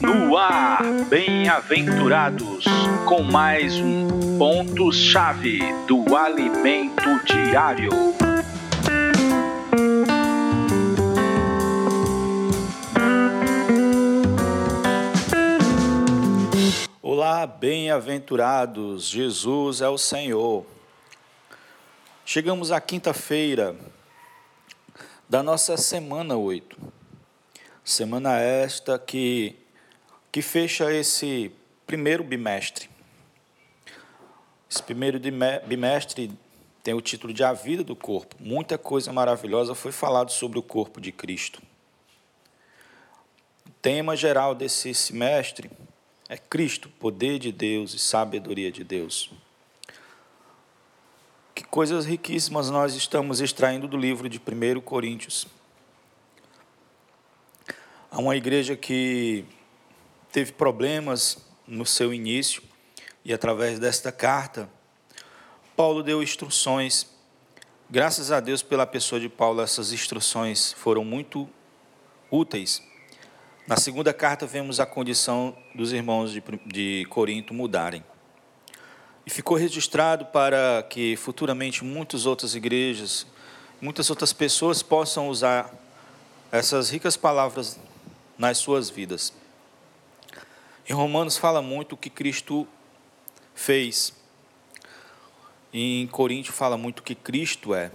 No ar, bem-aventurados, com mais um ponto-chave do alimento diário. Olá, bem-aventurados, Jesus é o Senhor. Chegamos à quinta-feira da nossa semana 8. Semana esta que, que fecha esse primeiro bimestre. Esse primeiro bimestre tem o título de A Vida do Corpo. Muita coisa maravilhosa foi falado sobre o corpo de Cristo. O tema geral desse semestre é Cristo, poder de Deus e sabedoria de Deus. Que coisas riquíssimas nós estamos extraindo do livro de 1 Coríntios. Há uma igreja que teve problemas no seu início e através desta carta, Paulo deu instruções. Graças a Deus pela pessoa de Paulo, essas instruções foram muito úteis. Na segunda carta, vemos a condição dos irmãos de, de Corinto mudarem. E ficou registrado para que futuramente muitas outras igrejas, muitas outras pessoas possam usar essas ricas palavras nas suas vidas. Em Romanos fala muito o que Cristo fez. Em Coríntios fala muito o que Cristo é.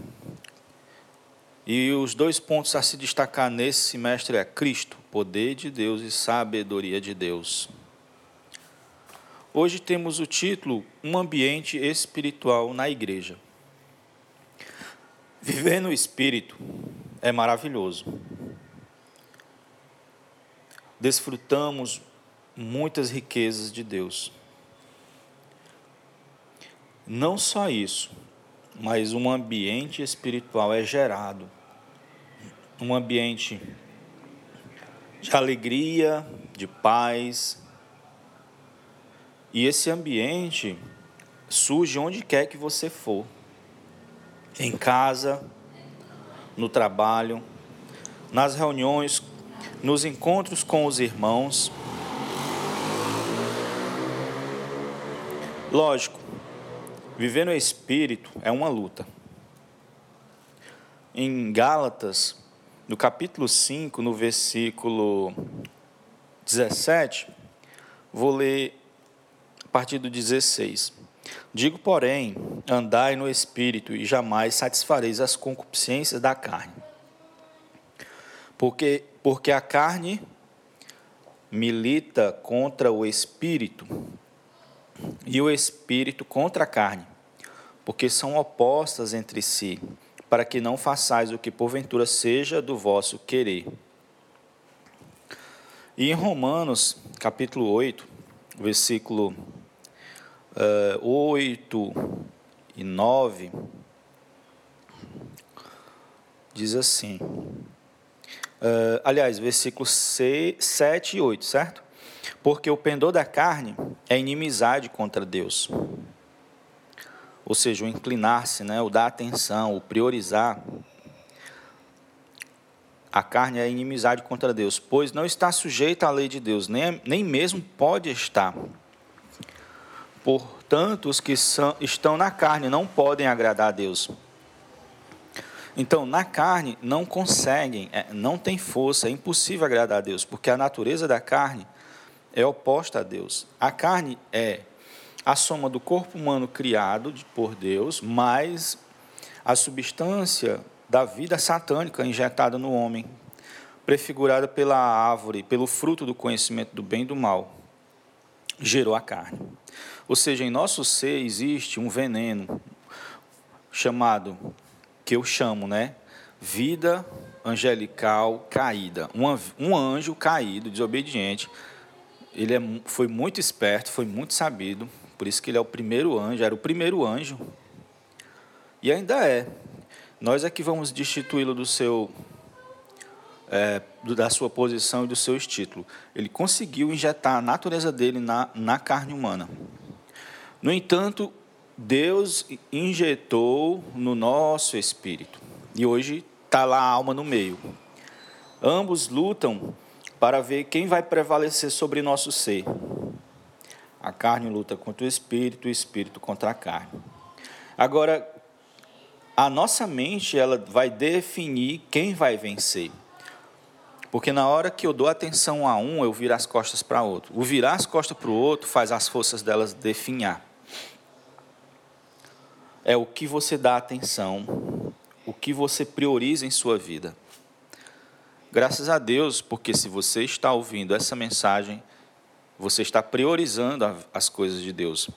E os dois pontos a se destacar nesse semestre é Cristo, poder de Deus e sabedoria de Deus. Hoje temos o título Um ambiente espiritual na igreja. Viver no espírito é maravilhoso. Desfrutamos muitas riquezas de Deus. Não só isso, mas um ambiente espiritual é gerado. Um ambiente de alegria, de paz, e esse ambiente surge onde quer que você for. Em casa, no trabalho, nas reuniões, nos encontros com os irmãos. Lógico, viver no espírito é uma luta. Em Gálatas, no capítulo 5, no versículo 17, vou ler a partir do 16. Digo, porém, andai no espírito e jamais satisfareis as concupiscências da carne. Porque, porque a carne milita contra o espírito e o espírito contra a carne, porque são opostas entre si, para que não façais o que porventura seja do vosso querer. E em Romanos, capítulo 8, versículo uh, 8 e 9, diz assim. Uh, aliás, versículos 7 e 8, certo? Porque o pendor da carne é inimizade contra Deus. Ou seja, o inclinar-se, né, o dar atenção, o priorizar. A carne é inimizade contra Deus, pois não está sujeita à lei de Deus, nem, nem mesmo pode estar Portanto, os que são, estão na carne não podem agradar a Deus. Então, na carne, não conseguem, é, não tem força, é impossível agradar a Deus, porque a natureza da carne é oposta a Deus. A carne é a soma do corpo humano criado por Deus, mais a substância da vida satânica injetada no homem, prefigurada pela árvore, pelo fruto do conhecimento do bem e do mal, gerou a carne. Ou seja, em nosso ser existe um veneno chamado, que eu chamo, né? Vida angelical caída. Um, um anjo caído, desobediente. Ele é, foi muito esperto, foi muito sabido. Por isso que ele é o primeiro anjo, era o primeiro anjo. E ainda é. Nós é que vamos destituí-lo do seu é, da sua posição e do seu título. Ele conseguiu injetar a natureza dele na, na carne humana. No entanto, Deus injetou no nosso espírito. E hoje está lá a alma no meio. Ambos lutam para ver quem vai prevalecer sobre nosso ser. A carne luta contra o espírito, o espírito contra a carne. Agora, a nossa mente ela vai definir quem vai vencer. Porque na hora que eu dou atenção a um, eu viro as costas para outro. O virar as costas para o outro faz as forças delas definhar. É o que você dá atenção, o que você prioriza em sua vida. Graças a Deus, porque se você está ouvindo essa mensagem, você está priorizando as coisas de Deus.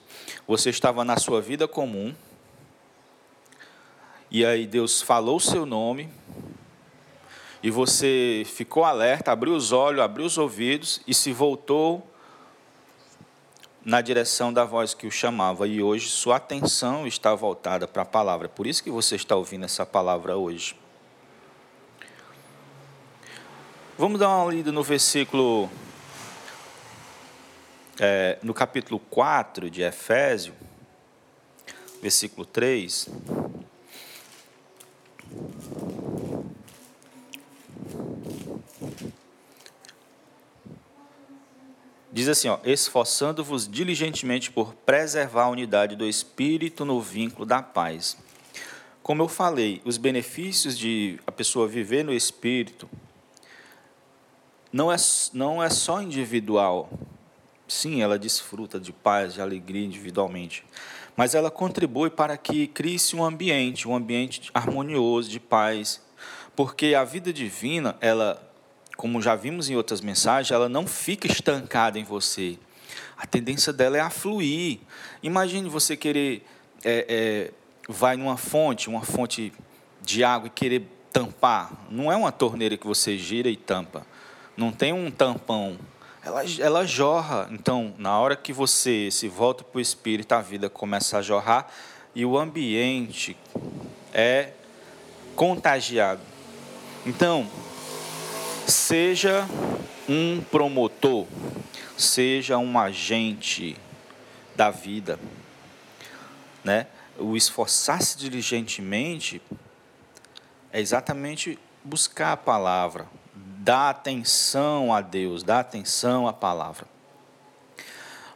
Você estava na sua vida comum, e aí Deus falou o seu nome, e você ficou alerta, abriu os olhos, abriu os ouvidos e se voltou na direção da voz que o chamava. E hoje sua atenção está voltada para a palavra. Por isso que você está ouvindo essa palavra hoje. Vamos dar uma lida no versículo, é, no capítulo 4 de Efésio, versículo 3. Diz assim, ó, esforçando-vos diligentemente por preservar a unidade do espírito no vínculo da paz. Como eu falei, os benefícios de a pessoa viver no espírito não é, não é só individual. Sim, ela desfruta de paz, de alegria individualmente, mas ela contribui para que crie-se um ambiente, um ambiente harmonioso, de paz, porque a vida divina, ela como já vimos em outras mensagens, ela não fica estancada em você. A tendência dela é a fluir. Imagine você querer, é, é, vai numa fonte, uma fonte de água e querer tampar. Não é uma torneira que você gira e tampa. Não tem um tampão. Ela, ela jorra. Então, na hora que você se volta para o Espírito, a vida começa a jorrar e o ambiente é contagiado. Então, Seja um promotor, seja um agente da vida, né? O esforçar-se diligentemente é exatamente buscar a palavra, dar atenção a Deus, dar atenção à palavra.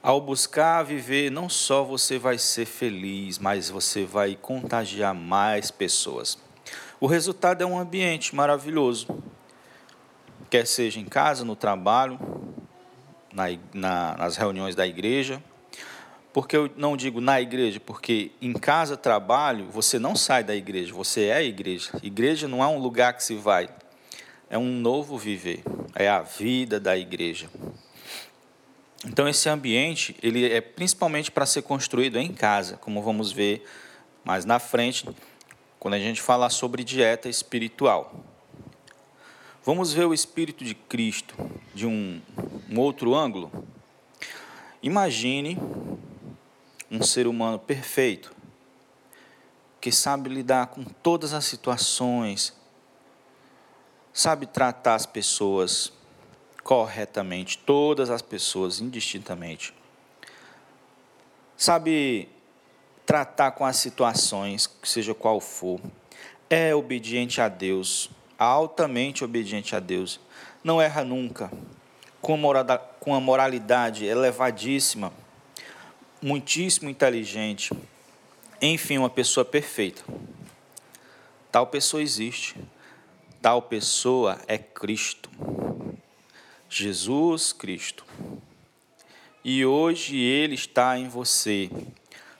Ao buscar viver, não só você vai ser feliz, mas você vai contagiar mais pessoas. O resultado é um ambiente maravilhoso, quer seja em casa, no trabalho, na, na, nas reuniões da igreja. Porque eu não digo na igreja, porque em casa, trabalho, você não sai da igreja, você é a igreja. Igreja não é um lugar que se vai, é um novo viver, é a vida da igreja. Então esse ambiente, ele é principalmente para ser construído em casa, como vamos ver mais na frente, quando a gente falar sobre dieta espiritual. Vamos ver o Espírito de Cristo de um, um outro ângulo? Imagine um ser humano perfeito, que sabe lidar com todas as situações, sabe tratar as pessoas corretamente, todas as pessoas indistintamente, sabe tratar com as situações, seja qual for, é obediente a Deus, altamente obediente a Deus, não erra nunca, com a moralidade elevadíssima, muitíssimo inteligente, enfim, uma pessoa perfeita. Tal pessoa existe, tal pessoa é Cristo, Jesus Cristo. E hoje Ele está em você,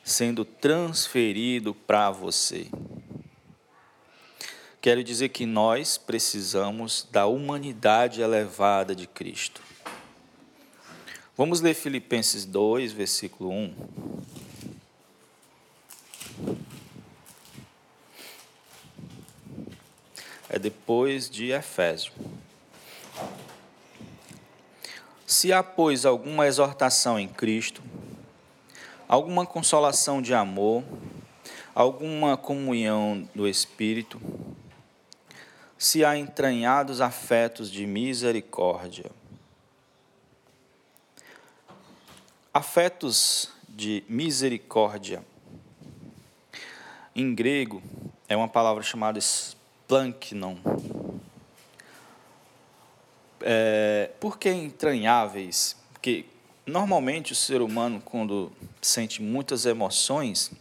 sendo transferido para você. Quero dizer que nós precisamos da humanidade elevada de Cristo. Vamos ler Filipenses 2, versículo 1. É depois de Efésio. Se há, pois, alguma exortação em Cristo, alguma consolação de amor, alguma comunhão do Espírito, se há entranhados afetos de misericórdia. Afetos de misericórdia. Em grego, é uma palavra chamada splanknon. É, por que entranháveis? Porque normalmente o ser humano, quando sente muitas emoções,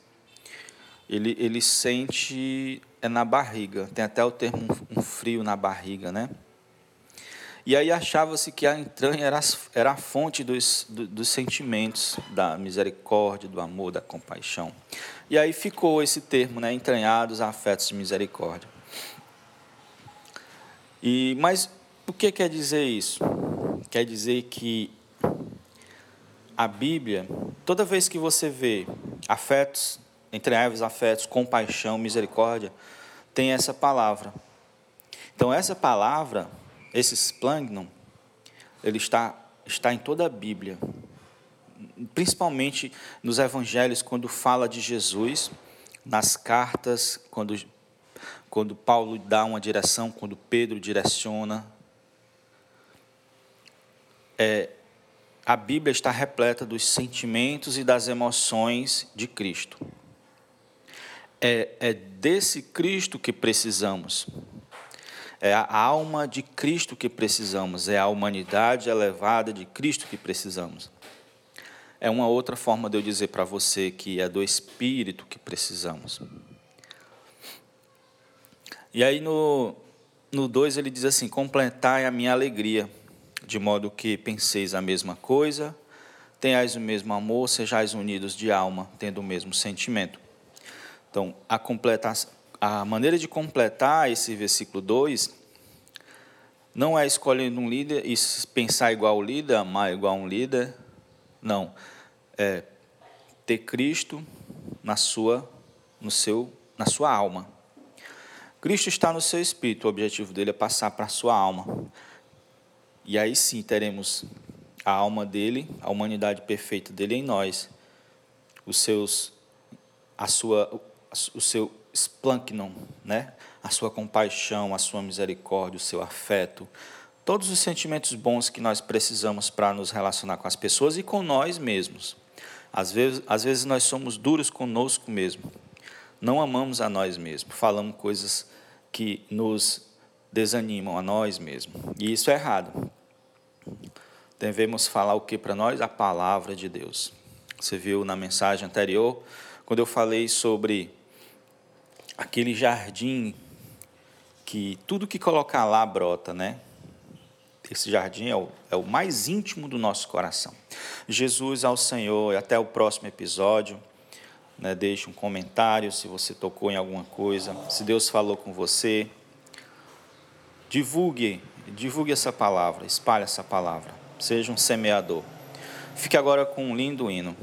ele, ele sente é na barriga. Tem até o termo um frio na barriga, né? E aí achava-se que a entranha era, era a fonte dos, dos sentimentos, da misericórdia, do amor, da compaixão. E aí ficou esse termo, né? Entranhados afetos de misericórdia. E, mas o que quer dizer isso? Quer dizer que a Bíblia, toda vez que você vê afetos, entre afetos, compaixão, misericórdia, tem essa palavra. Então, essa palavra, esse splangnon, ele está, está em toda a Bíblia, principalmente nos evangelhos, quando fala de Jesus, nas cartas, quando, quando Paulo dá uma direção, quando Pedro direciona. É, a Bíblia está repleta dos sentimentos e das emoções de Cristo. É, é desse Cristo que precisamos. É a alma de Cristo que precisamos. É a humanidade elevada de Cristo que precisamos. É uma outra forma de eu dizer para você que é do Espírito que precisamos. E aí no 2 ele diz assim: Completai a minha alegria de modo que penseis a mesma coisa, tenhais o mesmo amor, sejais unidos de alma, tendo o mesmo sentimento. Então, a, a maneira de completar esse versículo 2 não é escolher um líder e pensar igual o líder, amar igual um líder. Não. É ter Cristo na sua, no seu, na sua alma. Cristo está no seu espírito, o objetivo dele é passar para a sua alma. E aí sim teremos a alma dele, a humanidade perfeita dele em nós, os seus, a sua, o seu splanknon, né? a sua compaixão, a sua misericórdia, o seu afeto, todos os sentimentos bons que nós precisamos para nos relacionar com as pessoas e com nós mesmos. Às vezes, às vezes nós somos duros conosco mesmo, não amamos a nós mesmos, falamos coisas que nos desanimam a nós mesmos. E isso é errado. Devemos falar o que para nós? A palavra de Deus. Você viu na mensagem anterior, quando eu falei sobre aquele jardim que tudo que colocar lá brota, né? Esse jardim é o, é o mais íntimo do nosso coração. Jesus ao Senhor, e até o próximo episódio. Né, deixe um comentário se você tocou em alguma coisa, se Deus falou com você. Divulgue, divulgue essa palavra, espalhe essa palavra. Seja um semeador. Fique agora com um lindo hino.